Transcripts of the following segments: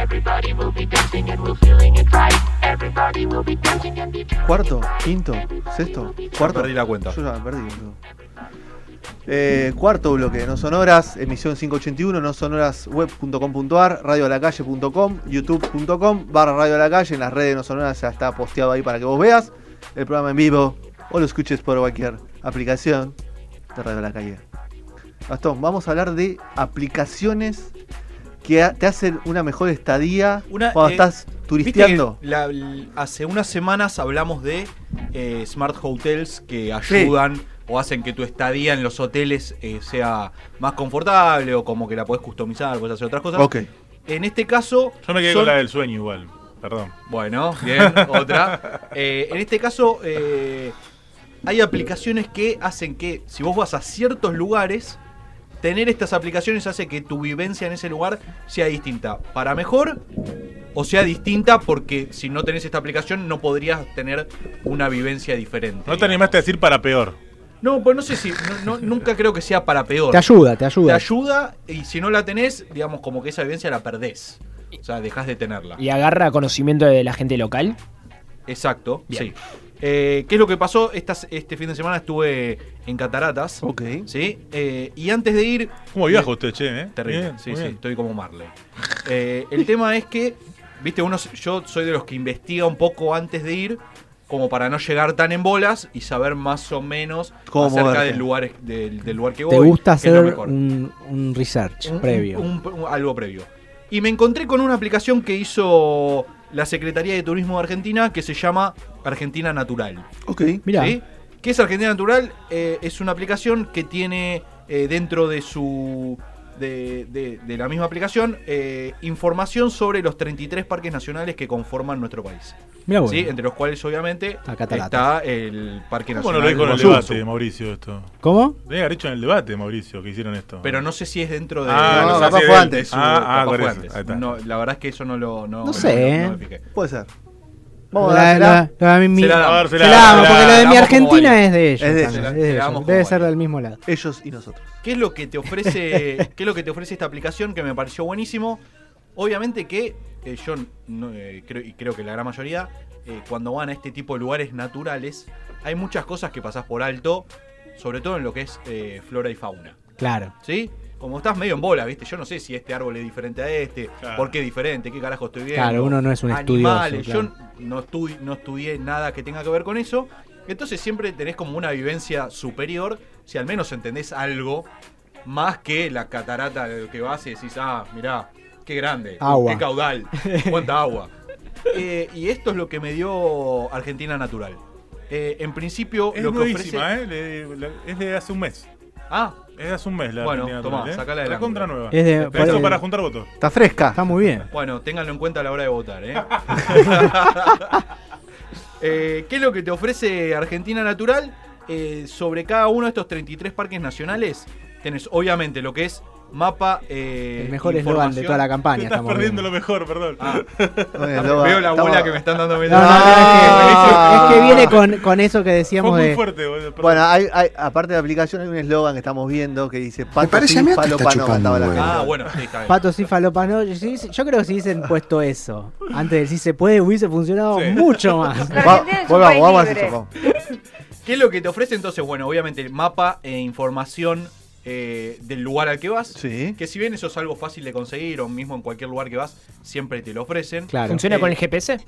Everybody will be dancing and we're feeling it right. Everybody will be dancing and be ¿Cuarto? ¿Quinto? ¿Sexto? ¿Cuarto? perdí la cuenta. Yo ya me perdí. Eh, cuarto bloque, no sonoras, emisión 581, no sonorasweb.com.ar, radioalacalle.com, youtube.com, barra radio a la calle, en las redes no sonoras ya está posteado ahí para que vos veas el programa en vivo o lo escuches por cualquier aplicación de Radio a la Calle. Gastón, vamos a hablar de aplicaciones que te hacen una mejor estadía Una, cuando eh, estás turisteando. la- hace unas semanas hablamos de eh, smart hotels que ayudan o hacen que tu estadía en los hoteles eh, sea más confortable o como que la podés customizar, puedes hacer otras cosas. Ok. En este caso. Yo me quedé son- con la del sueño igual. Perdón. Bueno, bien, otra. Eh, en este caso, eh, hay aplicaciones que hacen que, si vos vas a ciertos lugares, tener estas aplicaciones hace que tu vivencia en ese lugar sea distinta. Para mejor o sea distinta porque si no tenés esta aplicación no podrías tener una vivencia diferente. No te animaste a decir para peor. No, pues no sé si. no- no- nunca creo que sea para peor. Te ayuda, te Te ayuda. ayuda y si no la tenés, digamos, como que esa vivencia la perdés. O sea, dejás de tenerla. Y agarra conocimiento de la gente local. Exacto, Bien. sí. Eh, ¿Qué es lo que pasó? Estas- este fin de semana estuve en Cataratas. Ok. ¿Sí? Eh, y antes de ir. ¿Cómo viaja usted, che? Eh? Terrible. Bien, sí, sí, bien. estoy como Marley. Eh, el tema es que, viste, uno, yo soy de los que investiga un poco antes de ir, como para no llegar tan en bolas y saber más o menos Cómo acerca del lugar, del, del lugar que Te voy. gusta es lo hacer un, un research Un- previo. un- un- algo previo. Y me encontré con una aplicación que hizo la Secretaría de Turismo de Argentina que se llama Argentina Natural. Ok. Mirá, ¿sí? ¿Qué es Argentina Natural? Eh, es una aplicación que tiene eh, dentro de su. De, de- de la misma aplicación eh, información sobre los 33 parques nacionales que conforman nuestro país. mirá vos. ¿sí? Entre los cuales, obviamente, Está el Parque ¿Cómo Nacional no lo dijo en el debate, Mauricio, esto? ¿Cómo? Debe haber dicho en el debate, Mauricio, que hicieron esto. Pero no sé si es dentro de. Ah, no, sé capaz fue de- antes. Ah, ah, fue antes. No, la verdad es que eso no lo. No, No sé, no. Puede ser. Vamos a La- dársela. la- la- mi- Se la damos. A ver, se se la- la damos, se la- porque lo de mi Argentina es de ellos. Debe ser del mismo lado. Ellos y nosotros. ¿Qué es lo que te ofrece, qué es lo que te ofrece esta aplicación que me pareció buenísimo? Obviamente que eh, yo no, eh, creo, y creo que la gran mayoría, eh, cuando van a este tipo de lugares naturales, hay muchas cosas que pasás por alto, sobre todo en lo que es eh, flora y fauna. Claro. ¿Sí? Como estás medio en bola, ¿viste? Yo no sé si este árbol es diferente a este, Claro. por qué es diferente, qué carajo estoy viendo. Claro, uno no es un Animales, estudioso, yo no, estudi- no estudié nada que tenga que ver con eso. Entonces siempre tenés como una vivencia superior, si al menos entendés algo, más que la catarata que vas y decís, ah, mirá, qué grande, Agua. qué caudal, cuánta agua. Eh, y esto es lo que me dio Argentina Natural. Eh, en principio, Es lo que ofrece... ¿eh? Le- es de hace un mes. Ah, Es de hace un mes la Bueno, Argentina tomá, Natural, ¿eh? sacala Recontra nueva. Es de- eso para juntar votos. Está fresca. Está muy bien. Bueno, ténganlo en cuenta a la hora de votar, ¿eh? Eh, ¿Qué es lo que te ofrece Argentina Natural? Eh, sobre cada uno de estos 33 parques nacionales, tenés obviamente lo que es mapa. eh, El mejor eslogan de toda la Te campaña. estás estamos perdiendo viendo. lo mejor, perdón. Ah, lo- veo la bola que me están dando. No, no, no, Ah. es, que, es que viene con, con eso que Fue decíamos muy de. fuerte, boludo. Bueno, hay, hay- aparte de la aplicación, hay un eslogan que estamos viendo que dice Pato parece sí, a mí que está falopa no", chupando la. Ah, bueno, sí, está bien. Patos y falopas, no, sí, sí, yo creo que si hubiesen puesto eso antes del si se puede hubiese funcionado Sí. mucho más. Va- vamos eso, vamos. ¿Qué es lo que te ofrece entonces? Bueno, obviamente mapa e información eh, del lugar al que vas. Sí. Que si bien eso es algo fácil de conseguir o mismo en cualquier lugar que vas, siempre te lo ofrecen. Claro. ¿Funciona Eh, con el GPS?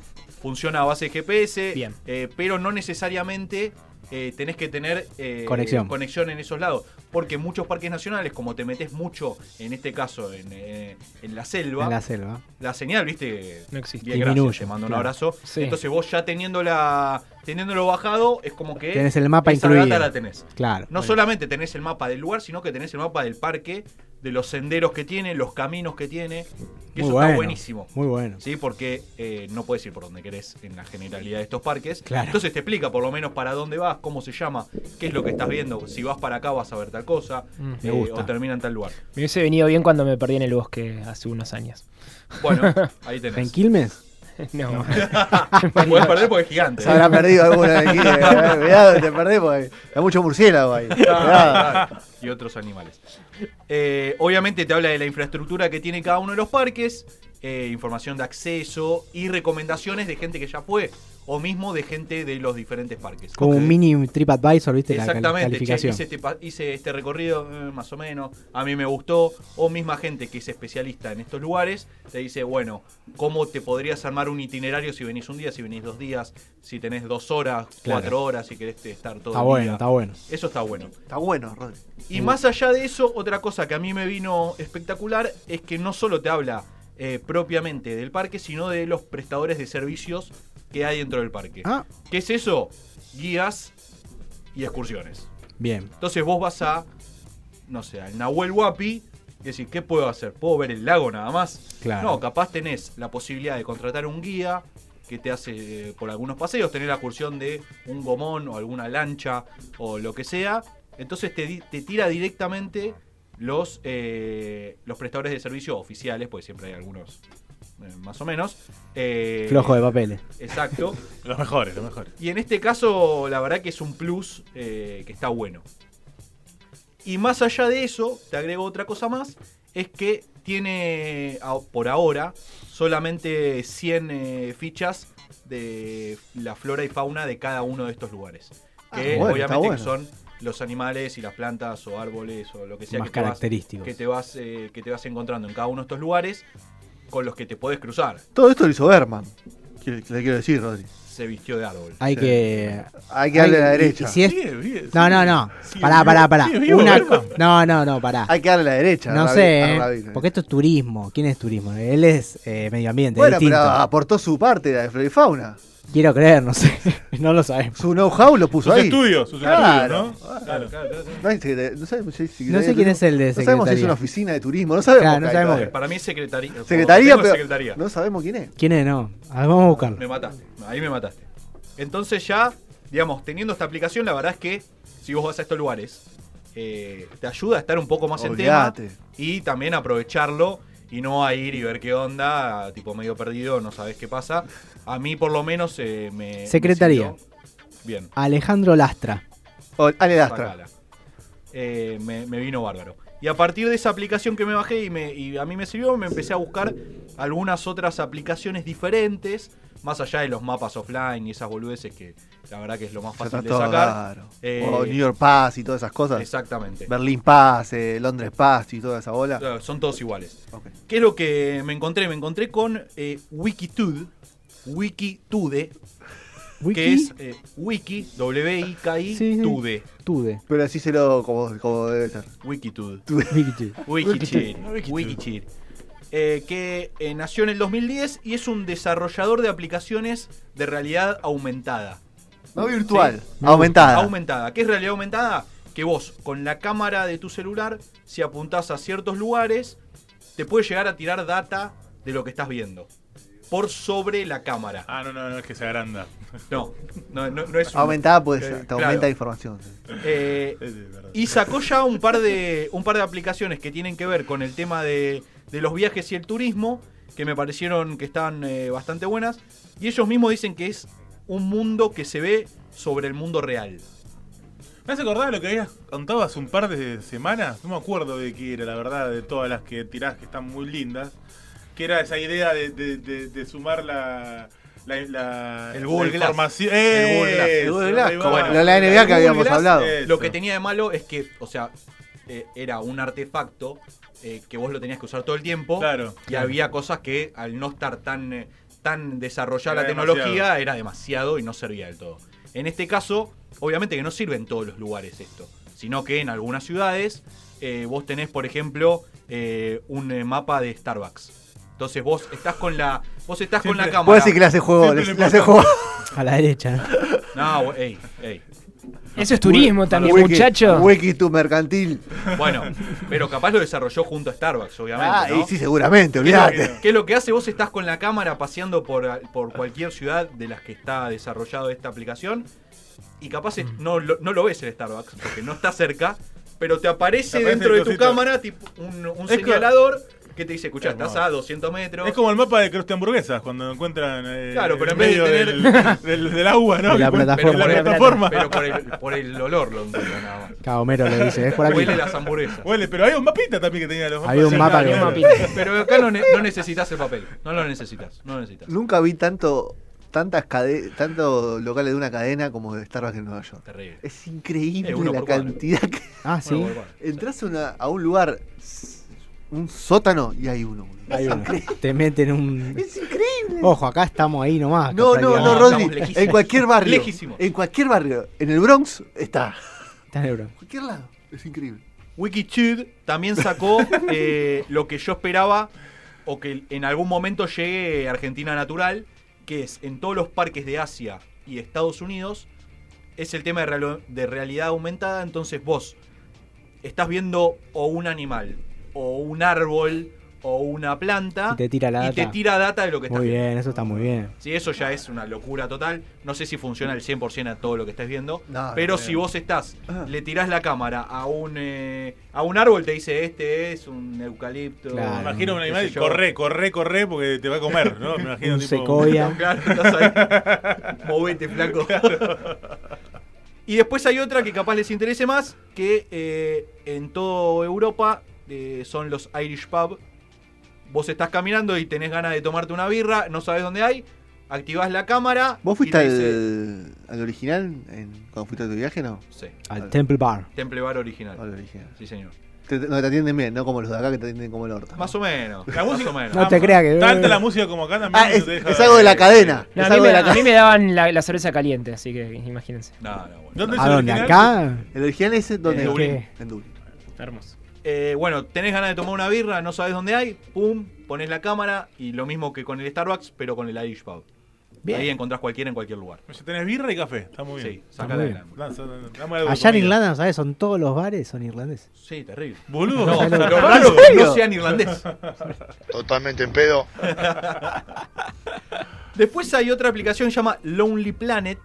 Funciona a base de GPS, Bien. eh, pero no necesariamente eh, tenés que tener eh, Conexión. conexión en esos lados. Porque muchos parques nacionales, como te metes mucho, en este caso, en, eh, en la selva, En la la, selva. señal, viste, No existe. bien, gracias, Disminuye, te mando un abrazo. Sí. Entonces vos ya teniendo la, teniéndolo bajado, es como que Tenés el mapa esa incluido. data la tenés. Claro. No solamente tenés el mapa del lugar, sino que tenés el mapa del parque de los senderos que tiene, los caminos que tiene. Que Muy eso bueno. está buenísimo. Muy bueno. ¿sí? Porque eh, no puedes ir por donde querés en la generalidad de estos parques. Claro. Entonces te explica por lo menos para dónde vas, cómo se llama, qué es lo que estás viendo. Si vas para acá vas a ver tal cosa, Mm, me eh, gusta. o termina en tal lugar. Me hubiese venido bien cuando me perdí en el bosque hace unos años. Bueno, ahí ¿En tenés. Quilmes? no. Te podés perder porque es gigante. Se habrá perdido alguna de aquí. eh, Cuidado, que te perdés porque hay mucho murciélago ahí. Cuidado. Y otros animales. Eh, obviamente te habla de la infraestructura que tiene cada uno de los parques, eh, información de acceso y recomendaciones de gente que ya fue o mismo de gente de los diferentes parques. Como un mini TripAdvisor, ¿viste? La cal- Exactamente, che, calificación. hice, este, hice este recorrido eh, más o menos, a mí me gustó, o misma gente que es especialista en estos lugares, te dice, bueno, ¿cómo te podrías armar un itinerario si venís un día, si venís dos días, si tenés dos horas, Claro. cuatro horas, si querés estar todo Está el bueno, día? está bueno. Eso está bueno. Está bueno, Rodri. Y más allá de eso, otra cosa que a mí me vino espectacular es que no solo te habla eh, propiamente del parque, sino de los prestadores de servicios que hay dentro del parque. Ah, ¿Qué es eso? Guías y excursiones. bien. Entonces vos vas a, no sé, al Nahuel Huapi y decís, ¿qué puedo hacer? ¿Puedo ver el lago nada más? Claro. No, capaz tenés la posibilidad de contratar un guía que te hace eh, por algunos paseos, tener la excursión de un gomón o alguna lancha o lo que sea. Entonces te, tira directamente los, eh, los prestadores de servicio oficiales, porque siempre hay algunos eh, más o menos. eh, Flojo de papeles. Exacto. Los mejores, los mejores. Y en este caso, la verdad que es un plus eh, que está bueno. Y más allá de eso, te agrego otra cosa más, es que tiene por ahora solamente 100 eh, fichas de la flora y fauna de cada uno de estos lugares. Que Ah, bueno, obviamente bueno. que son los animales y las plantas o árboles o lo que sea Más que te, vas, característicos. que, te vas, eh, que te vas encontrando en cada uno de estos lugares con los que te podés cruzar. Todo esto lo hizo Berman. Le quiero decir, Rodri. Se vistió de árbol. Hay Sí. que. Hay que darle a la derecha. y si es- Sigue bien, No, no, no. Pará, pará, pará. Una... No, no, no, pará. Hay que darle a la derecha. No sé, ¿eh? Porque esto es turismo. ¿Quién es turismo? Él es eh, medio ambiente, Bueno, distinto. pero aportó su parte de flora y fauna. Quiero creer, no sé. no lo sabemos. Su know-how lo puso Sus ahí. estudios, sus Claro. estudios, ¿no? Claro. No, hay secreta- no sabemos si- si- No sé quién es el de No sabemos si es secretaría. una oficina de turismo. No sabemos. Claro, no qué hay sabemos todavía. Para mí es secretaría. Secretaría, Tengo pero secretaría. no sabemos quién es. ¿Quién es? No. A ver, vamos a buscarlo. Me mataste. Ahí me mataste. Entonces ya, digamos, teniendo esta aplicación, la verdad es que si vos vas a estos lugares, eh, te ayuda a estar un poco más en tema y también aprovecharlo y no a ir y ver qué onda, tipo medio perdido, no sabes qué pasa. A mí por lo menos eh, me... Secretaría. Bien. Alejandro Lastra. O- Ale. Sacala. Eh, me, me vino bárbaro. Y a partir de esa aplicación que me bajé y, me, y a mí me sirvió, me empecé a buscar algunas otras aplicaciones diferentes, más allá de los mapas offline y esas boludeces que la verdad que es lo más fácil está de sacar. claro. Eh, o New York Pass y todas esas cosas. Exactamente. Berlín Pass, eh, Londres Pass y toda esa bola. Claro, Son todos iguales. ¿Qué es lo que me encontré? Me encontré con eh, Wikitude, Wikitude, Wiki. que es eh, Wiki, W-I-K-I, Sí, sí. Tude. Tude. Pero decíselo como, como debe ser. Wikitude. Wiki. Wikichir. Wikichir. Eh, que eh, nació en el 2010 y es un desarrollador de aplicaciones de realidad aumentada. No virtual, Sí. aumentada. Aumentada. ¿Qué es realidad aumentada? Que vos, con la cámara de tu celular, si apuntás a ciertos lugares, te puede llegar a tirar data de lo que estás viendo. Por sobre la cámara. Ah, no, no, no, es que se agranda. No, no, no, no es un- Aumentada, pues Eh, te claro. aumenta información. Eh. Y sacó ya un par de un par de aplicaciones que tienen que ver con el tema de, de los viajes y el turismo, que me parecieron que están eh, bastante buenas. Y ellos mismos dicen que es un mundo que se ve sobre el mundo real. ¿Me has acordado de lo que habías contado hace un par de semanas? No me acuerdo de qué era, la verdad, de todas las que tirás que están muy lindas. Que era esa idea de, de- de- de sumar la. La, la- El Google la Glass. información. El Google Glass. Bueno, la NBA que Google habíamos Glass, hablado. Lo que tenía de malo es que, o sea, eh, era un artefacto eh, que vos lo tenías que usar todo el tiempo. Claro. Y había cosas que al no estar tan, eh, tan desarrollada Era la tecnología demasiado. era demasiado y no servía del todo. En este caso, obviamente que no sirve en todos los lugares esto, sino que en algunas ciudades eh, vos tenés, por ejemplo, eh, un eh, mapa de Starbucks. Entonces vos estás con la, vos estás con la cámara. Puede decir que le hace juego, le, le hace juego. A la derecha. ¿no? Ey, ey. Eso es turismo también, Wiki- muchacho. Wiki tu mercantil. Bueno, pero capaz lo desarrolló junto a Starbucks, obviamente. Ah, ¿no? y sí, seguramente, ¿Qué es, lo, olvídate. qué es lo que hace? Vos estás con la cámara paseando por, por cualquier ciudad de las que está desarrollado esta aplicación y capaz es- no, lo- no lo ves el Starbucks porque no está cerca, pero te aparece, Te aparece dentro de tu cámara tipo un, señalador que te dice, escuchá, estás a 200 metros. Es como el mapa de Crusty Hamburguesas, cuando encuentran eh, Claro, pero en en vez de medio tener- del, del- del agua, ¿no? De la plataforma. la Pero por- plataforma. Pero por el, por el olor lo encuentran nada más. Cada Homero le dice, es por aquí. Huele las hamburguesas. Huele, pero hay un mapita también que tenía los Había un mapa que- Claro. Pero acá no, ne- no necesitas el papel. No lo necesitas. No lo necesitas. Nunca vi tanto tantas tantos locales de una cadena como de Starbucks en Nueva York. Terrible. Es increíble Eh, la cantidad que. Ah, sí. Entras a, una- a un lugar, un sótano, y hay uno. boludo. Hay es, uno. increíble. Te meten un. es increíble. Ojo, acá estamos ahí nomás. No, no, no. Rodri. En cualquier barrio. Lejísimos. En cualquier barrio. En el Bronx está. Está en el Bronx. En cualquier lado. Es increíble. Wikitude también sacó eh, lo que yo esperaba o que en algún momento llegue Argentina Natural, que es en todos los parques de Asia y Estados Unidos, es el tema de realidad aumentada, entonces vos estás viendo o un animal, o un árbol, o una planta, Y te tira la y te data. tira data de lo que estás Muy viendo. bien, eso está muy bien. Sí, eso ya es una locura total. No sé si funciona al 100% a todo lo que estés viendo. No, pero no si vos estás, Ah. le tirás la cámara a un eh, a un árbol, te dice este es un eucalipto. Claro. Me imagino un animal y corre, corre, corre porque te va a comer, ¿no? Me imagino Un tipo. secoya. Claro, estás ahí. Movete, flaco. y después hay otra que capaz les interese más, que eh, en toda Europa eh, son los Irish Pub. Vos estás caminando y tenés ganas de tomarte una birra, no sabes dónde hay, activás la cámara. ¿Vos fuiste te al, dice- al original en- cuando fuiste a tu viaje? No. Sí, Al Temple Bar. Temple Bar original. Al original. Sí, señor. Te, no, te atienden bien, no como los de acá que te atienden como el orto. Más o menos. La música. Más o menos. No te creas que- Tanta la música como acá también. Ah, es, te deja- es algo de la cadena. No, a, es mí algo me, de la a mí cadena. me daban la, la cerveza caliente, así que imagínense. No, no, bueno. ¿Dónde es ¿A el dónde? original? ¿Acá? El original es donde En Dublín. En Dublín. Hermoso. Eh, bueno, tenés ganas de tomar una birra, no sabes dónde hay, pum, pones la cámara y lo mismo que con el Starbucks, pero con el Irish Pub. Bien. Ahí encontrás cualquiera en cualquier lugar. Ya tenés birra y café, está muy Sí, bien. sacala muy de la- Allá en. Irlanda, ¿no sabes? Son todos los bares, son irlandeses. Sí, terrible. Boludo. No, raro ¿En es que no sean irlandés. Totalmente en pedo. Después hay otra aplicación que se llama Lonely Planet.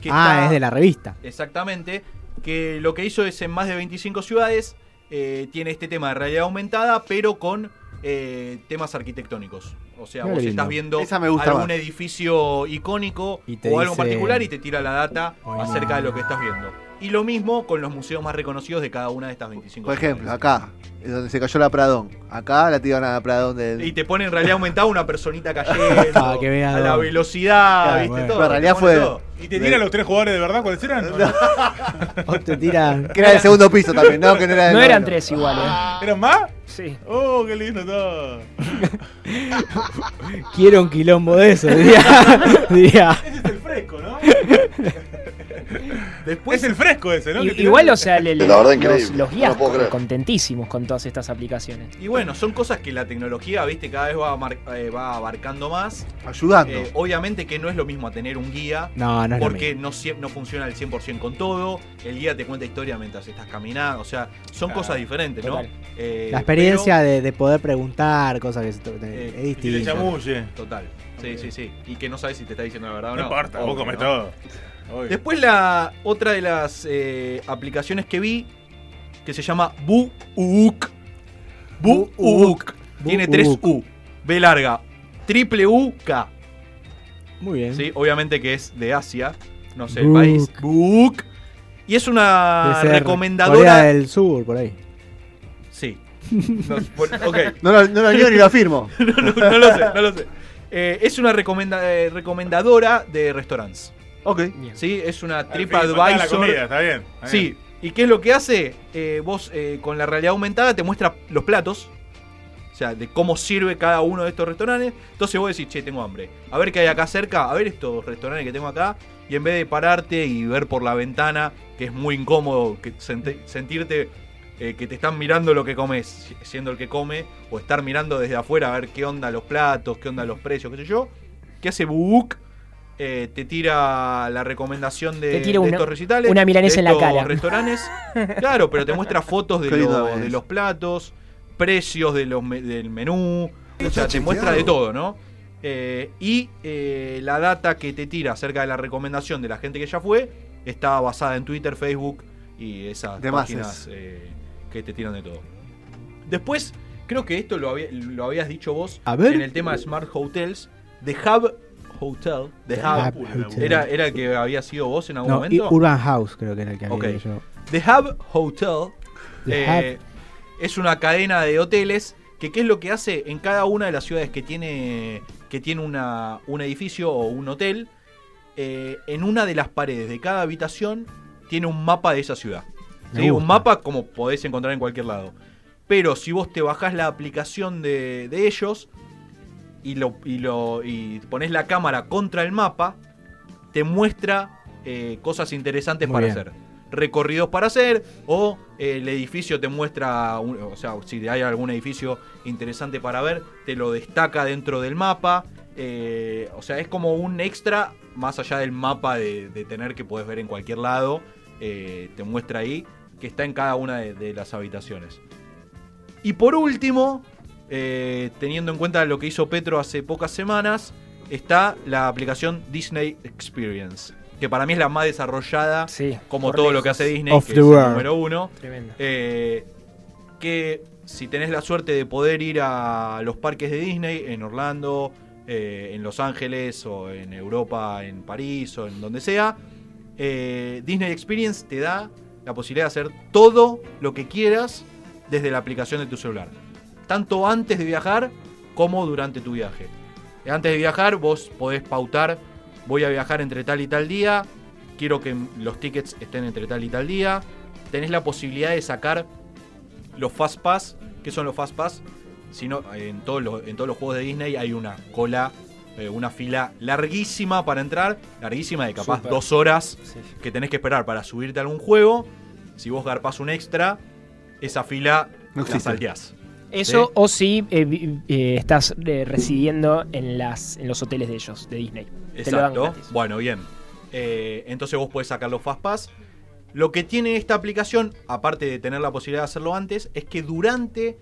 Que ah, está- es de la revista. Exactamente. Que lo que hizo es en más de 25 ciudades. Eh, tiene este tema de realidad aumentada, pero con eh, temas arquitectónicos. O sea, vos estás viendo algún más. edificio icónico o algo dice- particular y te tira la data acerca de lo que estás viendo. Y lo mismo con los museos más reconocidos de cada una de estas 25 Por ejemplo, ciudades. acá, es donde se cayó la Pradón. Acá la tiran a la Pradón del. Y te pone en realidad aumentada una personita cayendo Ah, que a la velocidad, Claro, ¿viste? bueno. Todo, Pero en realidad fue- todo. ¿Y te tiran los tres jugadores de verdad cuáles eran? ¿O no? O te tiran. Que era del segundo piso también, ¿no? Que no era del No eran noveno. tres igual, ¿eh? ¿Eran más? Sí. Oh, qué lindo todo. Quiero un quilombo de eso, diría. diría. Ese es el fresco, ¿no? Después es el fresco ese, ¿no? Igual, o sea, le- le- La verdad, los, los No guías creer. contentísimos con todas estas aplicaciones. Y bueno, son cosas que la tecnología, viste, cada vez va, mar- eh, va abarcando más. Ayudando. Eh, obviamente que no es lo mismo a tener un guía, No, no es lo porque mismo. no, no funciona al 100% con todo. El guía te cuenta historia mientras estás caminando. O sea, son Ah, cosas diferentes, ¿no? total. Eh, La experiencia de, de poder preguntar cosas que Eh, es Y le distinta. chamulle. pero- Total. Sí, sí, sí. Y que no sabes si te está diciendo la verdad o No no. importa, vos ¿no? todo. Obvio. Después la otra de las eh, aplicaciones que vi que se llama Buuk. Buuk. Tiene tres. U. B larga. Triple U K. Muy bien. ¿sí? Obviamente que es de Asia. No sé, el Buuk. país. Buuk. Y es una recomendadora. Corea del Sur, por ahí. Sí. No, lo, no lo niego ni lo afirmo. no lo sé, no lo sé. Eh, es una recomenda- eh, recomendadora de restaurantes. Ok. Bien. ¿sí? Es una TripAdvisor. comida, está bien. está Sí, bien. ¿y qué es lo que hace? Eh, vos eh, con la realidad aumentada te muestra los platos, o sea, de cómo sirve cada uno de estos restaurantes. Entonces vos decís, che, tengo hambre. A ver qué hay acá cerca, a ver estos restaurantes que tengo acá. Y en vez de pararte y ver por la ventana, que es muy incómodo que sentirte eh, que te están mirando lo que comes, siendo el que come, o estar mirando desde afuera a ver qué onda los platos, qué onda los precios, qué sé yo. ¿Qué hace Book? Eh, te tira la recomendación de, Te tira de una- estos recitales. una milanesa de en la estos cara. restaurantes. Claro, pero te muestra fotos de, lo- de los platos, precios de los del menú. O sea, te muestra de todo, ¿no? Eh, y eh, la data que te tira acerca de la recomendación de la gente que ya fue está basada en Twitter, Facebook y esas De páginas eh, que te tiran de todo. Después, creo que esto lo, había- lo habías dicho vos A ver. en el tema de Smart Hotels. The Hub Hotel. The Hub. Hub Hotel. Era, ¿Era el que había sido vos en algún No, y momento? Urban House creo que era el que había Ok. yo. The Hub Hotel The eh, es una cadena de hoteles que qué es lo que hace en cada una de las ciudades que tiene que tiene una, un edificio o un hotel eh, en una de las paredes de cada habitación tiene un mapa de esa ciudad un mapa como podés encontrar en cualquier lado pero si vos te bajás la aplicación de, de ellos y lo, y lo y pones la cámara contra el mapa te muestra eh, cosas interesantes Muy para bien. hacer recorridos para hacer o eh, el edificio te muestra, un- o sea, si hay algún edificio interesante para ver, te lo destaca dentro del mapa. eh, o sea, es como un extra más allá del mapa de, de tener que puedes ver en cualquier lado. te muestra ahí que está en cada una de, de las habitaciones. Y por último, eh, teniendo en cuenta lo que hizo Petro hace pocas semanas, está la aplicación Disney Experience. Que para mí es la más desarrollada, Sí, como todo lo que hace Disney, que the es el world. número uno. Tremendo. Eh, que si tenés la suerte de poder ir a los parques de Disney en Orlando, eh, en Los Ángeles o en Europa, en París o en donde sea, eh, Disney Experience te da la posibilidad de hacer todo lo que quieras desde la aplicación de tu celular. Tanto antes de viajar como durante tu viaje. Antes de viajar vos podés pautar, voy a viajar entre tal y tal día, quiero que los tickets estén entre tal y tal día. Tenés la posibilidad de sacar los Fast Pass. ¿Qué son los Fast Pass? Si no, en, todos los, en todos los juegos de Disney hay una cola, eh, una fila larguísima para entrar, larguísima de capaz dos horas Sí. que tenés que esperar para subirte a algún juego. Si vos garpás un extra, esa fila No la salteás. Eso ¿Sí? o si eh, eh, estás eh, residiendo en, las, en los hoteles de ellos, de Disney. Te lo dan Exacto. Bueno, bien. Eh, entonces vos podés sacar los Fastpass. Lo que tiene esta aplicación, aparte de tener la posibilidad de hacerlo antes, es que durante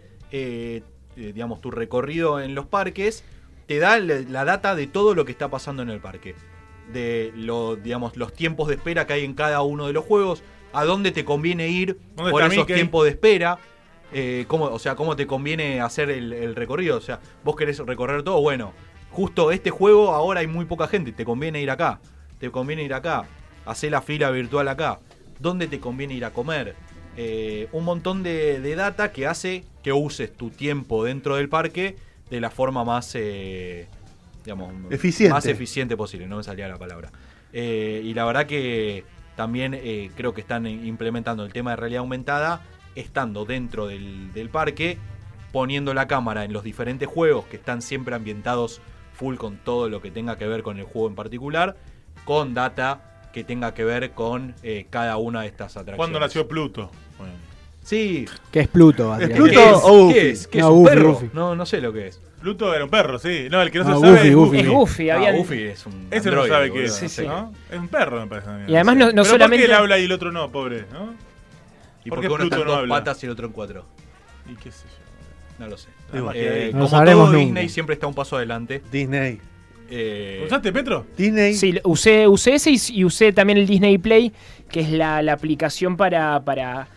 digamos, tu recorrido en los parques, te da la, data de todo lo que está pasando en el parque. De lo, digamos, los tiempos de espera que hay en cada uno de los juegos, a dónde te conviene ir ¿Dónde por esos Mickey? tiempos de espera. Eh, cómo, o sea, cómo te conviene hacer el, el recorrido. O sea, vos querés recorrer todo, bueno, justo este juego ahora hay muy poca gente, te conviene ir acá, te conviene ir acá, hacer la fila virtual acá, ¿dónde te conviene ir a comer? Eh, un montón de, de data que hace que uses tu tiempo dentro del parque de la forma más, eh, digamos, Eficiente. más eficiente posible, no me salía la palabra. Eh, y la verdad que también creo que están implementando el tema de realidad aumentada, estando dentro del, del parque, poniendo la cámara en los diferentes juegos que están siempre ambientados full con todo lo que tenga que ver con el juego en particular, con data que tenga que ver con eh, cada una de estas atracciones. ¿Cuándo nació Pluto? Bueno, Sí. Que es Pluto, ¿Qué. Pluto es? o Goofy? ¿Qué es? ¿Qué es? No, ¿Un Goofy, perro? Goofy. No, no sé lo que es. Pluto era un perro, sí. No, el que no se Ah, sabe es Goofy. Es Goofy, Ah, habían- Goofy es un Ese no androide, sabe qué es, Sí, sí. ¿no? Es un perro, me parece a mí. Y además no, no Pero solamente. ¿por qué él habla y el otro no, pobre? ¿no? ¿Y ¿Por qué uno está en no dos habla? patas y el otro en cuatro? Y qué sé yo. No lo sé. Eh, No como sabremos todo nunca. Disney siempre está un paso adelante. Disney. Eh, ¿Usaste Petro? Disney. Sí, usé, usé ese y, y usé también el Disney Play, que es la, la aplicación para, para,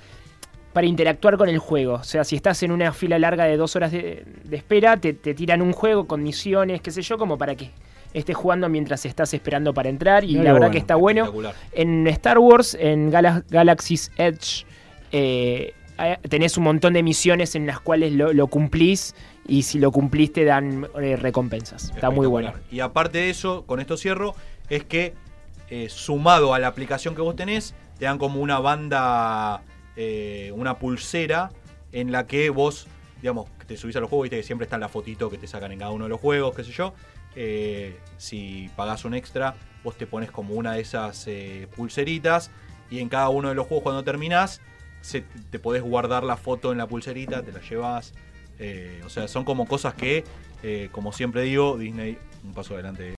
para interactuar con el juego. O sea, si estás en una fila larga de dos horas de, de espera, te, te tiran un juego con misiones, qué sé yo, como para que estés jugando mientras estás esperando para entrar. Y Mirá la qué verdad bueno. que está bueno. espectacular. En Star Wars, en Gala- Galaxy's Edge, eh, tenés un montón de misiones en las cuales lo, lo cumplís y si lo cumplís te dan eh, recompensas. Está muy bueno. Y aparte de eso, con esto cierro, es que eh, sumado a la aplicación que vos tenés, te dan como una banda, eh, una pulsera en la que vos, digamos, te subís a los juegos, viste que siempre está la fotito que te sacan en cada uno de los juegos, qué sé yo. Si pagás un extra, vos te pones como una de esas pulseritas y en cada uno de los juegos cuando terminás, se- te podés guardar la foto en la pulserita, te la llevas. Eh, o sea, son como cosas que, eh, como siempre digo, Disney un paso adelante